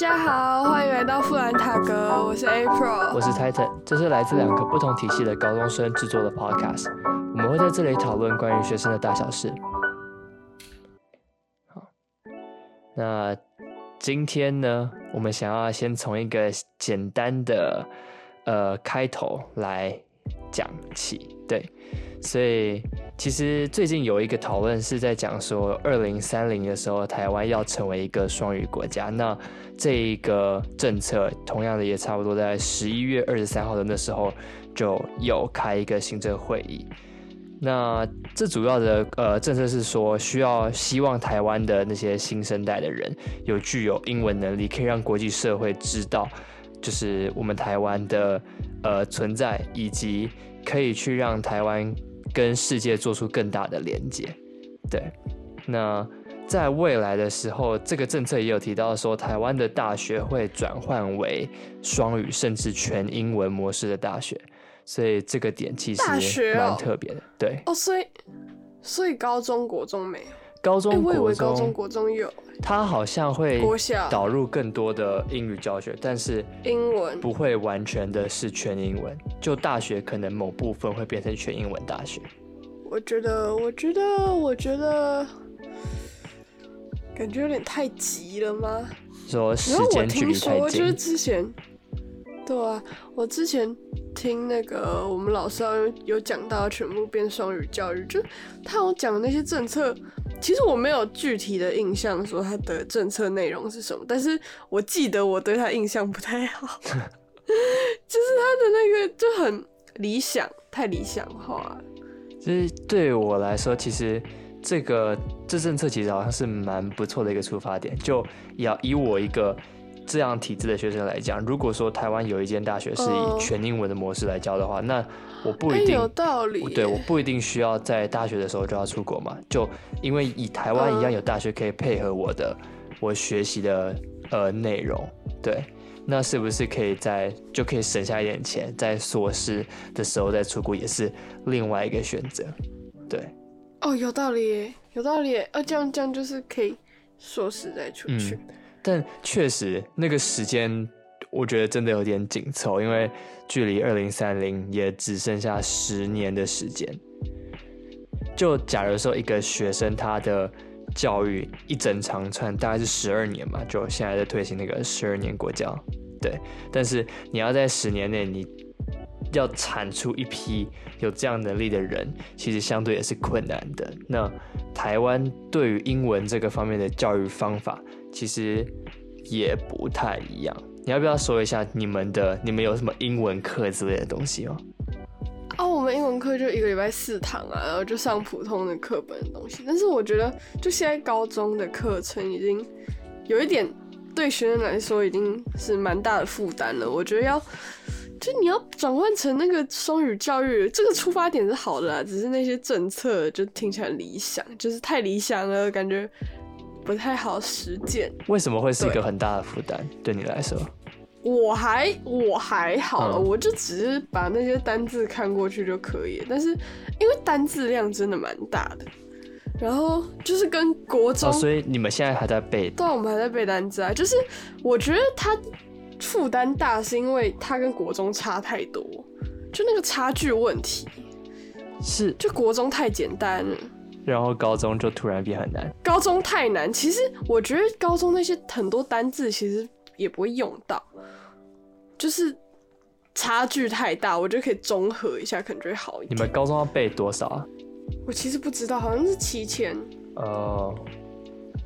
大家好，欢迎来到富兰塔格，我是 April，我是 Titan，这是来自两个不同体系的高中生制作的 Podcast，我们会在这里讨论关于学生的大小事。好，那今天呢，我们想要先从一个简单的呃开头来讲起，对，所以其实最近有一个讨论是在讲说，二零三零的时候，台湾要成为一个双语国家，那这一个政策，同样的也差不多在十一月二十三号的那时候就有开一个行政会议。那这主要的呃政策是说，需要希望台湾的那些新生代的人有具有英文能力，可以让国际社会知道，就是我们台湾的呃存在，以及可以去让台湾跟世界做出更大的连接。对，那。在未来的时候，这个政策也有提到说，台湾的大学会转换为双语甚至全英文模式的大学，所以这个点其实蛮特别的。对哦，所以所以高中国中没有，高中我以为高中国中有，他好像会导入更多的英语教学，但是英文不会完全的是全英文，就大学可能某部分会变成全英文大学。我觉得，我觉得，我觉得。感觉有点太急了吗？说时间距离太近。就是之前，对啊，我之前听那个我们老师有有讲到全部变双语教育，就他有讲那些政策，其实我没有具体的印象说他的政策内容是什么，但是我记得我对他印象不太好，就是他的那个就很理想，太理想化。其实对我来说，其实。这个这政策其实好像是蛮不错的一个出发点，就要以我一个这样体制的学生来讲，如果说台湾有一间大学是以全英文的模式来教的话，那我不一定有道理。对，我不一定需要在大学的时候就要出国嘛，就因为以台湾一样有大学可以配合我的我学习的呃内容，对，那是不是可以在就可以省下一点钱，在硕士的时候再出国也是另外一个选择，对。哦，有道理，有道理，呃，这样这样就是可以硕士再出去。嗯，但确实那个时间，我觉得真的有点紧凑，因为距离二零三零也只剩下十年的时间。就假如说一个学生他的教育一整长串大概是十二年嘛，就现在在推行那个十二年国教，对。但是你要在十年内你。要产出一批有这样能力的人，其实相对也是困难的。那台湾对于英文这个方面的教育方法，其实也不太一样。你要不要说一下你们的、你们有什么英文课之类的东西吗？哦，我们英文课就一个礼拜四堂啊，然后就上普通的课本的东西。但是我觉得，就现在高中的课程已经有一点对学生来说已经是蛮大的负担了。我觉得要。就你要转换成那个双语教育，这个出发点是好的啦，只是那些政策就听起来理想，就是太理想了，感觉不太好实践。为什么会是一个很大的负担？对你来说，我还我还好了，我就只是把那些单字看过去就可以。但是因为单字量真的蛮大的，然后就是跟国中，所以你们现在还在背？对，我们还在背单字啊。就是我觉得它。负担大是因为它跟国中差太多，就那个差距问题，是就国中太简单了，然后高中就突然变很难。高中太难，其实我觉得高中那些很多单字其实也不会用到，就是差距太大，我觉得可以综合一下，可能就会好一点。你们高中要背多少啊？我其实不知道，好像是七千。哦，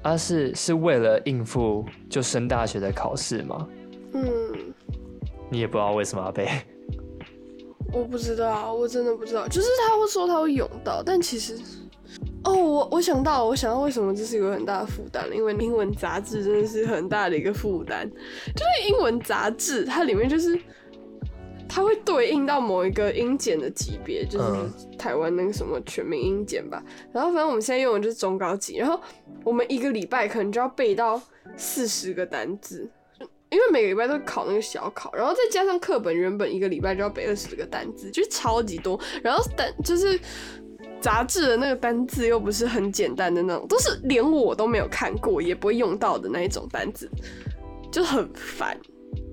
啊是是为了应付就升大学的考试吗？嗯，你也不知道为什么要背，我不知道，我真的不知道。就是他会说他会用到，但其实，哦，我我想到，我想到为什么这是一个很大的负担了，因为英文杂志真的是很大的一个负担。就是英文杂志，它里面就是它会对应到某一个英检的级别，就是台湾那个什么全民英检吧。然后反正我们现在用的就是中高级，然后我们一个礼拜可能就要背到四十个单字。因为每个礼拜都考那个小考，然后再加上课本，原本一个礼拜就要背二十个单字，就超级多。然后单就是杂志的那个单字又不是很简单的那种，都是连我都没有看过也不会用到的那一种单字。就很烦，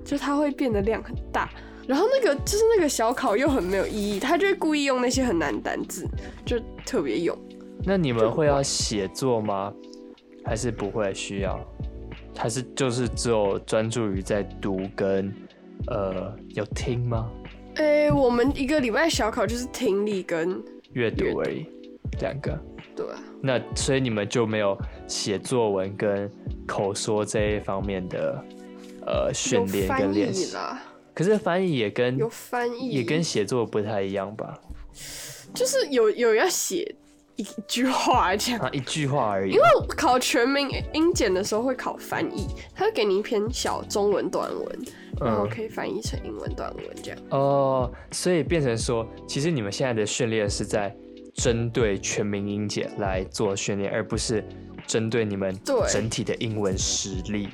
就它会变得量很大。然后那个就是那个小考又很没有意义，他就会故意用那些很难单字，就特别用。那你们会要写作吗？还是不会需要？还是就是只有专注于在读跟呃有听吗？诶，我们一个礼拜小考就是听力跟阅读而已，两个。对啊。那所以你们就没有写作文跟口说这一方面的呃训练跟练习啦。可是翻译也跟有翻译也跟写作不太一样吧？就是有有要写一句话这样啊，一句话而已。因为考全民英检的时候会考翻译，他会给你一篇小中文短文，然后可以翻译成英文短文这样。哦，所以变成说，其实你们现在的训练是在针对全民英检来做训练，而不是针对你们整体的英文实力。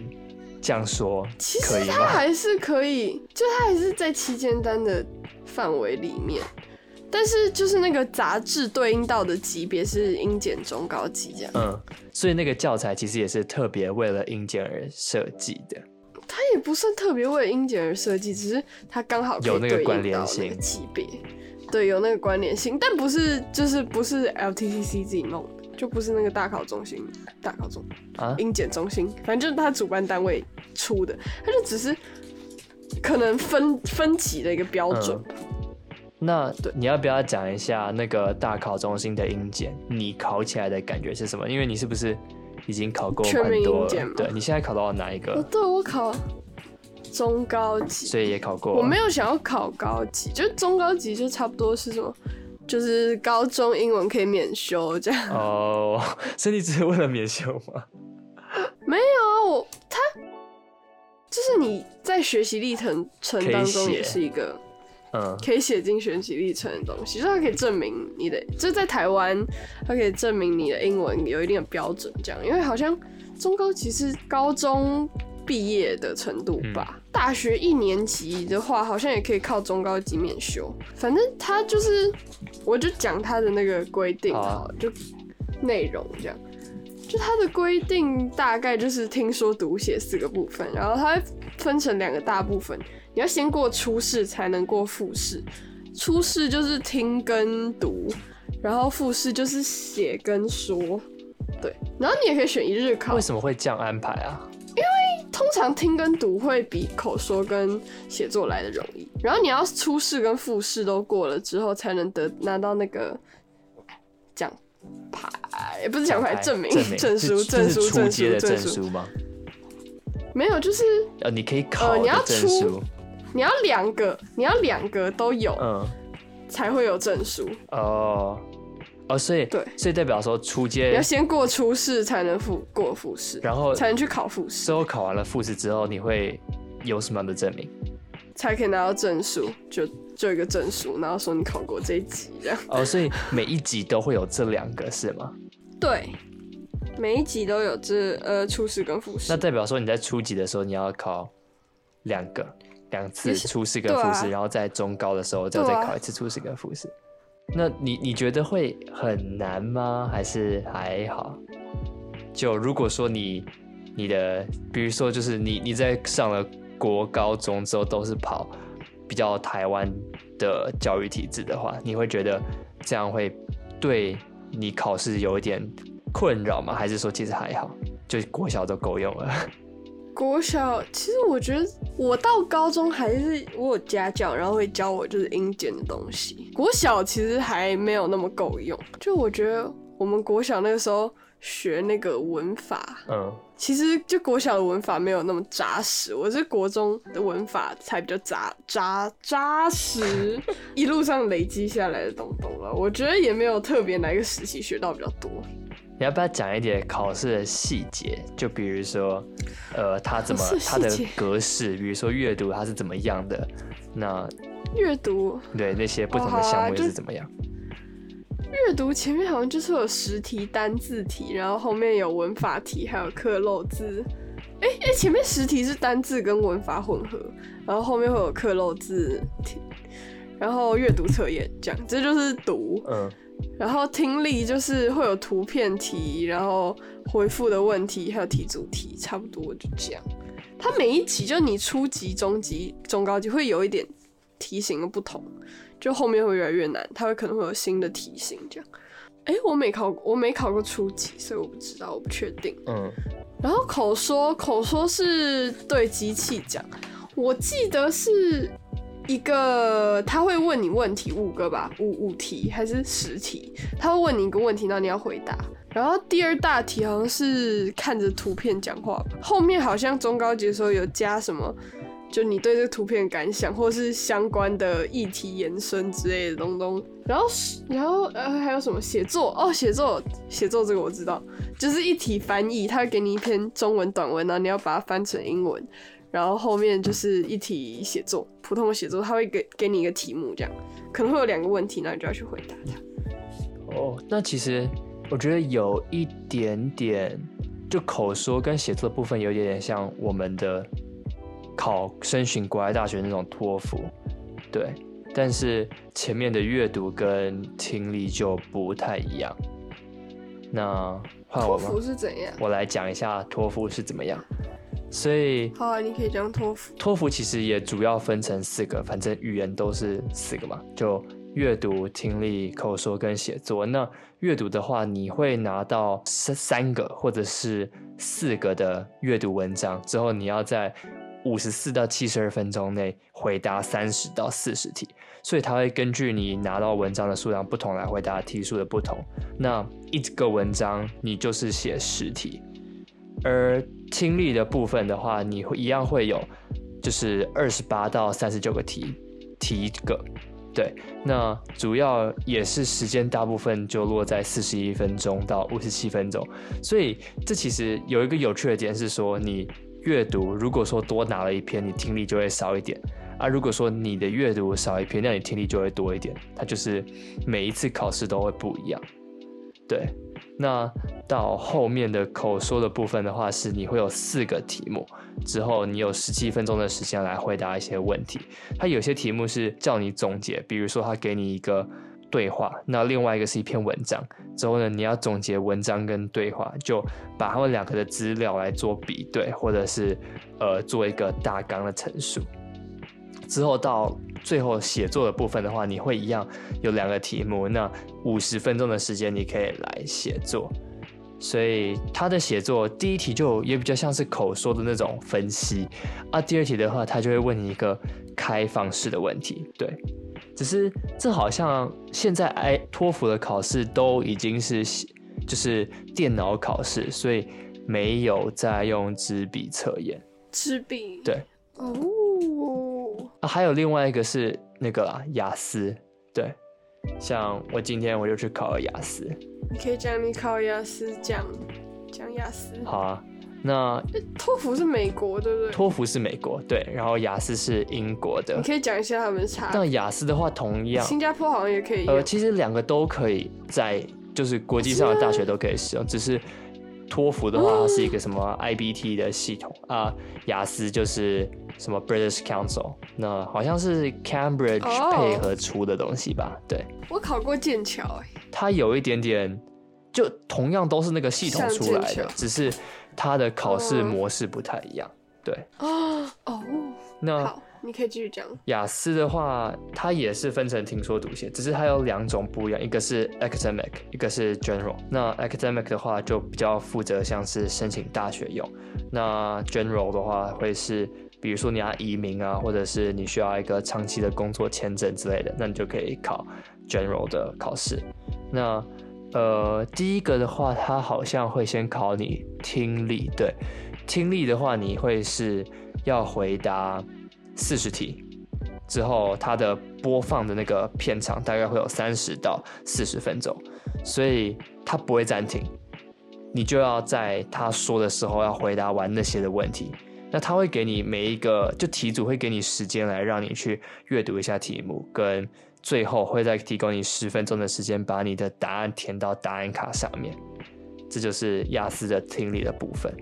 这样说，其实他还是可以，就他还是在期间单的范围里面，但是就是那个杂志对应到的级别是英检中高级这样。嗯，所以那个教材其实也是特别为了英检而设计的。它也不算特别为了英检而设计，只是它刚好有那个关联性级别，对，有那个关联性，但不是就是不是 LTCC 自己弄的。就不是那个大考中心，大考中啊，英检中心，反正就是它主办单位出的，它就只是可能分分级的一个标准。那你要不要讲一下那个大考中心的英检，你考起来的感觉是什么？因为你是不是已经考过蛮多？对，你现在考到了哪一个？对，我考中高级，所以也考过。我没有想要考高级，就中高级就差不多是什么？就是高中英文可以免修这样哦，所以你只是为了免修吗？没有，我他就是你在学习历程程当中也是一个，嗯，可以写进学习历程的东西，就是它可以证明你的，就是在台湾，它可以证明你的英文有一定的标准，这样，因为好像中高其实高中。毕业的程度吧，大学一年级的话，好像也可以靠中高级免修。反正它就是，我就讲它的那个规定好，就内容这样。就它的规定大概就是听说读写四个部分，然后它分成两个大部分，你要先过初试才能过复试。初试就是听跟读，然后复试就是写跟说。对，然后你也可以选一日考。为什么会这样安排啊？因为通常听跟读会比口说跟写作来的容易，然后你要初试跟复试都过了之后，才能得拿到那个奖牌，也不是奖牌，证明证书，证书，证书，证书吗？没有，就是呃，你可以考，你要出，你要两个，你要两个都有，嗯，才会有证书哦。哦，所以对，所以代表说初阶要先过初试才能复过复试，然后才能去考复试。之后考完了复试之后，你会有什么样的证明？才可以拿到证书，就就一个证书，然后说你考过这一级这样。哦，所以每一级都会有这两个是吗？对，每一级都有这呃初试跟复试。那代表说你在初级的时候你要考两个两次初试跟复试，然后在中高的时候再再考一次初试跟复试。那你你觉得会很难吗？还是还好？就如果说你你的，比如说就是你你在上了国高中之后都是跑比较台湾的教育体制的话，你会觉得这样会对你考试有一点困扰吗？还是说其实还好，就国小都够用了？国小其实我觉得，我到高中还是我有家教，然后会教我就是英检的东西。国小其实还没有那么够用，就我觉得我们国小那个时候学那个文法，嗯，其实就国小的文法没有那么扎实，我是国中的文法才比较扎扎扎实，一路上累积下来的东东了。我觉得也没有特别哪一个时期学到比较多。你要不要讲一点考试的细节？就比如说，呃，它怎么它的格式，比如说阅读它是怎么样的？那阅读对那些不同的项目是怎么样？阅读前面好像就是有十题单字题，然后后面有文法题，还有刻漏字。哎哎，前面十题是单字跟文法混合，然后后面会有刻漏字题，然后阅读测验这样，这就是读。嗯。然后听力就是会有图片题，然后回复的问题，还有题主题，差不多就这样。它每一级就你初级、中级、中高级会有一点题型的不同，就后面会越来越难，它会可能会有新的题型这样。哎、我没考，我没考过初级，所以我不知道，我不确定。嗯，然后口说，口说是对机器讲，我记得是一个他会问你问题五个吧，五五题还是十题？他会问你一个问题，然后你要回答。然后第二大题好像是看着图片讲话，后面好像中高级的时候有加什么，就你对这个图片感想，或是相关的议题延伸之类的东东。然后，然后呃还有什么写作哦，写作写作这个我知道，就是一题翻译，他会给你一篇中文短文，然后你要把它翻成英文，然后后面就是一题写作，普通的写作，他会给给你一个题目，这样可能会有两个问题，那你就要去回答这样。哦，那其实我觉得有一点点，就口说跟写作的部分有一点点像我们的考申请国外大学那种托福，对，但是前面的阅读跟听力就不太一样。那换我吗托福？是怎样？我来讲一下托福是怎么样。所以好啊，你可以讲托福。托福其实也主要分成四个，反正语言都是四个嘛，就阅读、听力、口说跟写作。那阅读的话，你会拿到三三个或者是四个的阅读文章，之后你要在五十四到七十二分钟内回答三十到四十题，所以它会根据你拿到文章的数量不同来回答题数的不同。那一个文章你就是写十题，而听力的部分的话，你会一样会有，就是二十八到三十九个题，题一个。对，那主要也是时间大部分就落在四十一分钟到五十七分钟，所以这其实有一个有趣的点是说，你阅读如果说多拿了一篇，你听力就会少一点啊；如果说你的阅读少一篇，那你听力就会多一点。它就是每一次考试都会不一样。对，那到后面的口说的部分的话，是你会有四个题目，之后你有十七分钟的时间来回答一些问题。它有些题目是叫你总结，比如说他给你一个对话，那另外一个是一篇文章，之后呢你要总结文章跟对话，就把他们两个的资料来做比对，或者是呃做一个大纲的陈述。之后到最后写作的部分的话，你会一样有两个题目，那五十分钟的时间你可以来写作。所以他的写作第一题就也比较像是口说的那种分析啊，第二题的话他就会问你一个开放式的问题，对。只是这好像现在哎托福的考试都已经是就是电脑考试，所以没有再用纸笔测验。纸笔。对。哦。啊，还有另外一个是那个啦，雅思，对，像我今天我就去考了雅思。你可以讲你考雅思，讲讲雅思。好啊，那托福是美国对不对？托福是美国，对，然后雅思是英国的。你可以讲一下他们差但。雅思的话，同样，新加坡好像也可以。呃，其实两个都可以在，就是国际上的大学都可以使用，只是托福的话，它是一个什么 IBT 的系统啊，雅思就是什么 British Council，那好像是 Cambridge 配合出的东西吧？对。我考过剑桥，哎，它有一点点，就同样都是那个系统出来的，只是它的考试模式不太一样。对。哦哦。那好，你可以继续讲。雅思的话，它也是分成听说读写，只是它有两种不一样，一个是 academic，一个是 general。那 academic 的话就比较负责像是申请大学用，那 general 的话会是。比如说你要移民啊，或者是你需要一个长期的工作签证之类的，那你就可以考 general 的考试。那呃，第一个的话，它好像会先考你听力，对，听力的话，你会是要回答四十题，之后它的播放的那个片长大概会有三十到四十分钟，所以它不会暂停，你就要在他说的时候要回答完那些的问题。那他会给你每一个，就题组会给你时间来让你去阅读一下题目，跟最后会再提供你十分钟的时间把你的答案填到答案卡上面。这就是雅思的听力的部分。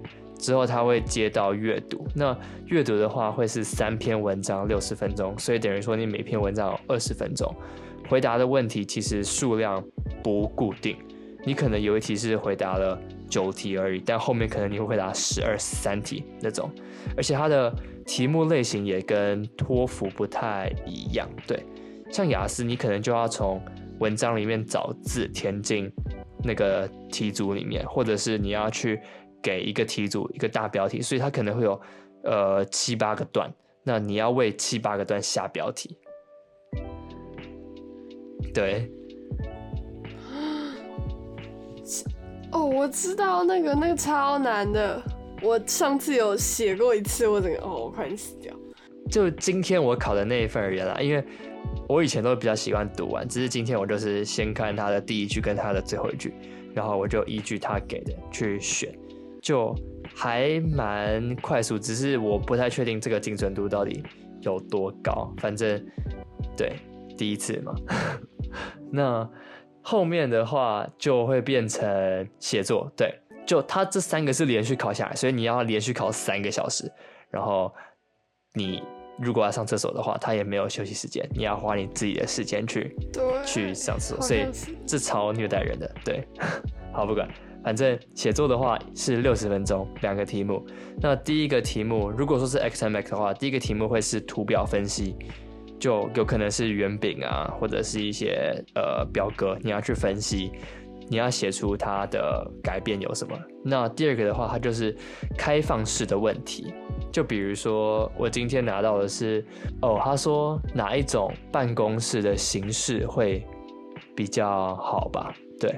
之后他会接到阅读，那阅读的话会是三篇文章六十分钟，所以等于说你每篇文章有二十分钟。回答的问题其实数量不固定，你可能有一题是回答了。九题而已，但后面可能你会回答十二、十三题那种，而且它的题目类型也跟托福不太一样。对，像雅思，你可能就要从文章里面找字填进那个题组里面，或者是你要去给一个题组一个大标题，所以它可能会有呃七八个段，那你要为七八个段下标题。对，哦，我知道那个那个超难的，我上次有写过一次，我整个哦，我快点死掉。就今天我考的那一份而言啦，因为我以前都比较喜欢读完，只是今天我就是先看他的第一句跟他的最后一句，然后我就依据他给的去选，就还蛮快速，只是我不太确定这个精准度到底有多高。反正对第一次嘛，那后面的话就会变成写作，对，就他这三个是连续考下来，所以你要连续考三个小时，然后你如果要上厕所的话，他也没有休息时间，你要花你自己的时间去，去上厕所，所以是这超虐待人的。对，好不管，反正写作的话是六十分钟，两个题目。那第一个题目，如果说是 XMX 的话，第一个题目会是图表分析，就有可能是圆饼啊，或者是一些呃表格，你要去分析，你要写出它的改变有什么。那第二个的话，它就是开放式的问题，就比如说我今天拿到的是，哦，他说哪一种办公室的形式会比较好吧？对，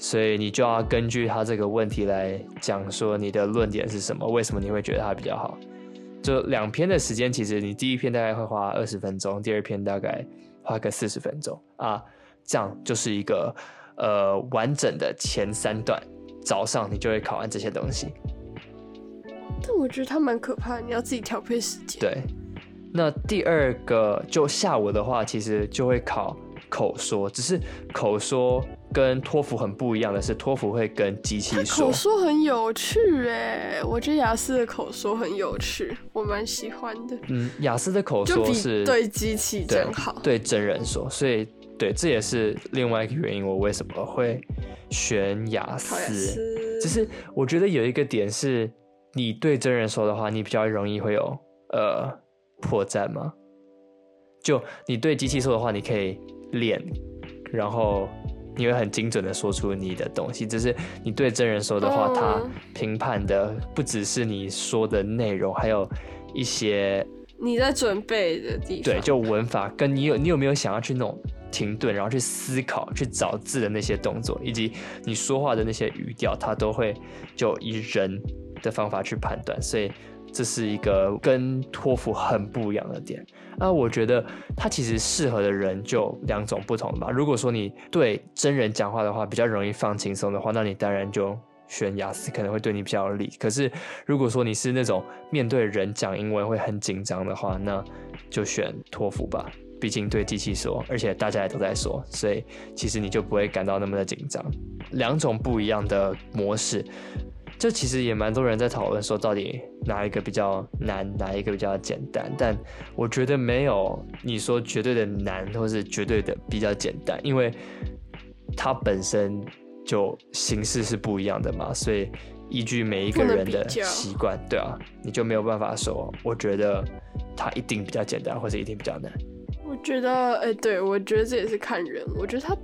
所以你就要根据他这个问题来讲说你的论点是什么，为什么你会觉得它比较好。就两篇的时间，其实你第一篇大概会花二十分钟，第二篇大概花个四十分钟啊，这样就是一个呃完整的前三段，早上你就会考完这些东西。但我觉得它蛮可怕的，你要自己调配时间。对，那第二个就下午的话，其实就会考口说，只是口说跟托福很不一样的是，托福会跟机器说口。说很有趣哎，我觉得雅思的口说很有趣，我蛮喜欢的，嗯，雅思的口说是对机器对讲好。对真人说，所以对，这也是另外一个原因，我为什么会选雅思。思，只是我觉得有一个点是，你对真人说的话，你比较容易会有呃破绽吗？就你对机器说的话，你可以练，然后你会很精准的说出你的东西。只是你对真人说的话，嗯他评判的不只是你说的内容，还有一些你在准备的地方，对，就文法跟你有你有没有想要去那种停顿，然后去思考、去找字的那些动作，以及你说话的那些语调，他都会就以人的方法去判断，所以这是一个跟托福很不一样的点。那我觉得它其实适合的人就两种不同吧。如果说你对真人讲话的话比较容易放轻松的话，那你当然就选雅思可能会对你比较有利。可是如果说你是那种面对人讲英文会很紧张的话，那就选托福吧。毕竟对机器说，而且大家也都在说，所以其实你就不会感到那么的紧张。两种不一样的模式，这其实也蛮多人在讨论说，到底哪一个比较难，哪一个比较简单？但我觉得没有你说绝对的难，或是绝对的比较简单，因为它本身就形式是不一样的嘛，所以依据每一个人的习惯，对啊，你就没有办法说，我觉得它一定比较简单，或者一定比较难。我觉得，哎、对我觉得这也是看人。我觉得他，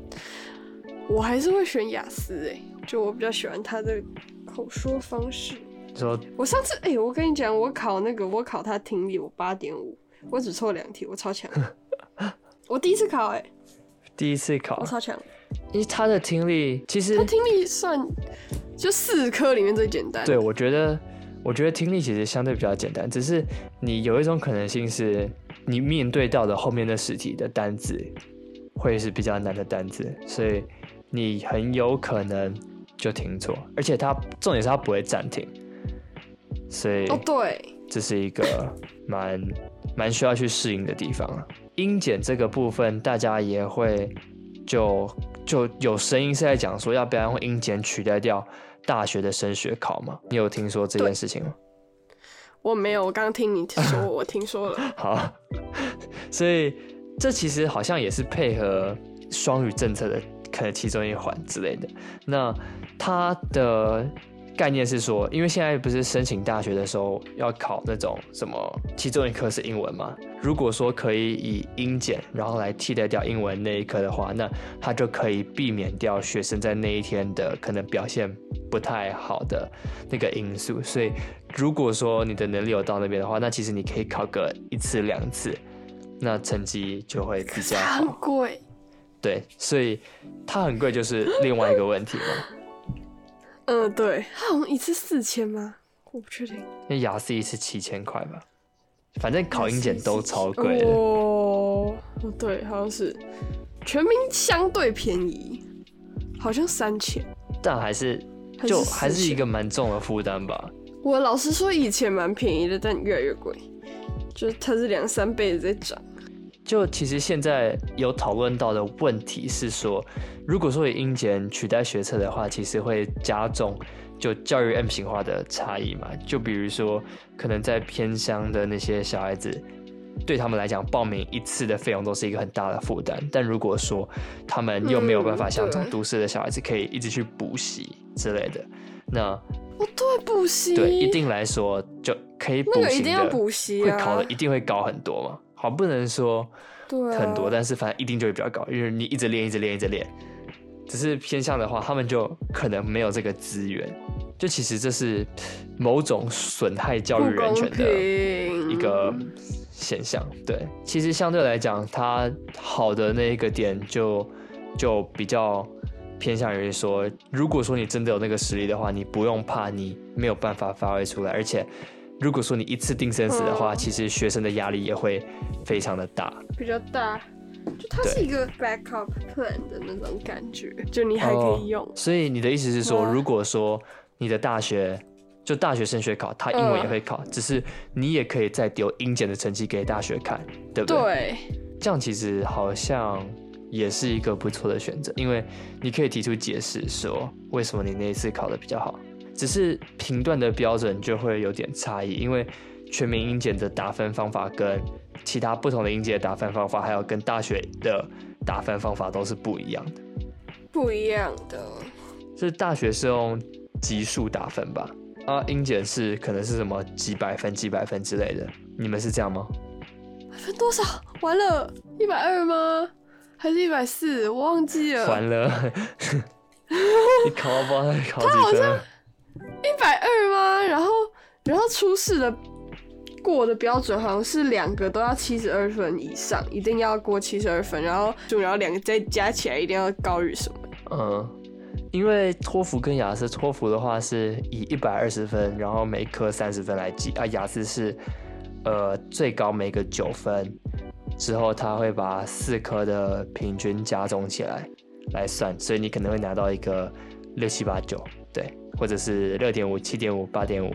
我还是会选雅思，哎，就我比较喜欢他的口说方式。说我上次，哎、我跟你讲，我考那个，我考他听力，我八点五，我只错两题，我超强。我第一次考、哎，第一次考我，超强。因为他的听力其实他听力算就四科里面最简单。对，我觉得，我觉得听力其实相对比较简单，只是你有一种可能性是，你面对到的后面的试题的单字会是比较难的单字，所以你很有可能就停错，而且它重点是它不会暂停，所以哦，对，这是一个蛮蛮需要去适应的地方啊。音检这个部分，大家也会就就有声音是在讲说，要不要用音检取代掉大学的升学考嘛？你有听说这件事情吗？我没有，我刚刚听你说，我听说了。好，所以这其实好像也是配合双语政策的可能其中一环之类的。那它的概念是说，因为现在不是申请大学的时候要考那种什么，其中一科是英文嘛？如果说可以以英检然后来替代掉英文那一科的话，那它就可以避免掉学生在那一天的可能表现不太好的那个因素。所以，如果说你的能力有到那边的话，那其实你可以考个一次两次，那成绩就会比较很好。贵。对，所以它很贵就是另外一个问题嘛。嗯，对，它好像一次四千吗？我不确定。因为雅思一次七千块吧，反正考英检都超贵的。哦，哦对，好像是全民相对便宜，好像三千。但还是就还是4000一个蛮重的负担吧。我老实说，以前蛮便宜的，但越来越贵，就是它是两三倍的在涨。就其实现在有讨论到的问题是说，如果说以英检取代学测的话，其实会加重就教育 M 型化的差异嘛。就比如说，可能在偏乡的那些小孩子，对他们来讲，报名一次的费用都是一个很大的负担。但如果说他们又没有办法嗯像这种都市的小孩子可以一直去补习之类的，那哦，对，补习，对一定来说就可以补那个习一定要的补习啊，会考的一定会高很多嘛。好，不能说很多，但是反正一定就会比较高，因为你一直练，一直练，一直练。只是偏向的话，他们就可能没有这个资源。就其实这是某种损害教育人权的一个现象。对，其实相对来讲，它好的那一个点就就比较偏向于说，如果说你真的有那个实力的话，你不用怕你没有办法发挥出来，而且如果说你一次定生死的话，嗯。其实学生的压力也会非常的大。比较大，就它是一个 backup plan 的那种感觉，就你还可以用。哦所以你的意思是说，哇如果说你的大学就大学升学考，他英文也会考，只是你也可以再丢英检的成绩给大学看，对不对？对，这样其实好像也是一个不错的选择，因为你可以提出解释说为什么你那一次考的比较好，只是评断的标准就会有点差异，因为全民英检的打分方法跟其他不同的英检的打分方法，还有跟大学的打分方法都是不一样的。不一样的。就是大学是用级数打分吧？啊，英检是可能是什么几百分、几百分之类的，你们是这样吗？分多少？完了，一百二吗？还是一百四？我忘记了。完了，你考不知道在考几分？一百然后，然后初试的过的标准好像是两个都要七十二分以上，一定要过七十二分，然后就然后两个再加起来一定要高于什么？嗯，因为托福跟雅思，托福的话是以一百二十分，然后每科三十分来计啊，雅思是呃最高每个九分，之后他会把四科的平均加总起来来算，所以你可能会拿到一个六七八九，对，或者是六点五、七点五、八点五，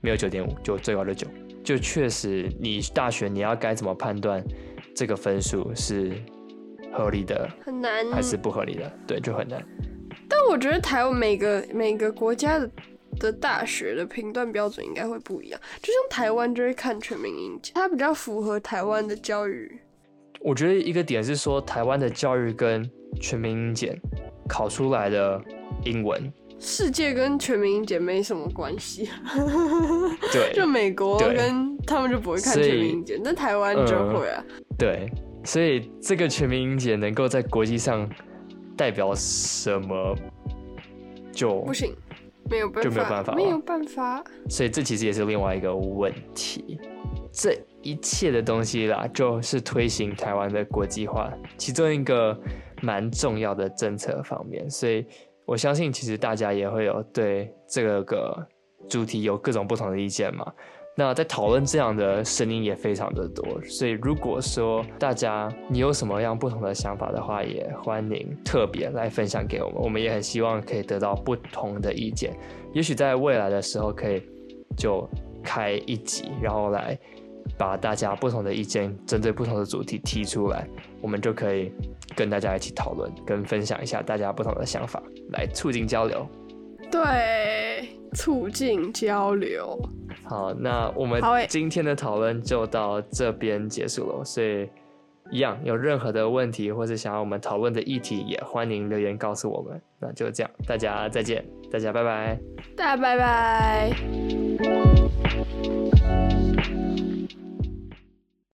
没有九点五，就最高的九。就确实，你大学你要该怎么判断这个分数是合理的很难。还是不合理的？对，就很难。但我觉得台湾每个每个国家的的大学的评断标准应该会不一样，就像台湾就会看全民英检，它比较符合台湾的教育。我觉得一个点是说，台湾的教育跟全民英检考出来的英文，世界跟全民英检没什么关系，对就美国跟他们就不会看全民英检，但台湾就嗯会啊。对，所以这个全民英检能够在国际上代表什么，就不行，没有办法，就没有办法没有办法。所以这其实也是另外一个问题。这一切的东西啦，就是推行台湾的国际化其中一个蛮重要的政策方面。所以我相信，其实大家也会有对这个个主题有各种不同的意见嘛。那在讨论这样的声音也非常的多，所以如果说大家你有什么样不同的想法的话，也欢迎特别来分享给我们。我们也很希望可以得到不同的意见，也许在未来的时候可以就开一集，然后来把大家不同的意见针对不同的主题提出来，我们就可以跟大家一起讨论，跟分享一下大家不同的想法，来促进交流。对，促进交流。好，那我们今天的讨论就到这边结束了。所以，一样有任何的问题或者想要我们讨论的议题，也欢迎留言告诉我们。那就这样，大家再见，大家拜拜。大家拜拜。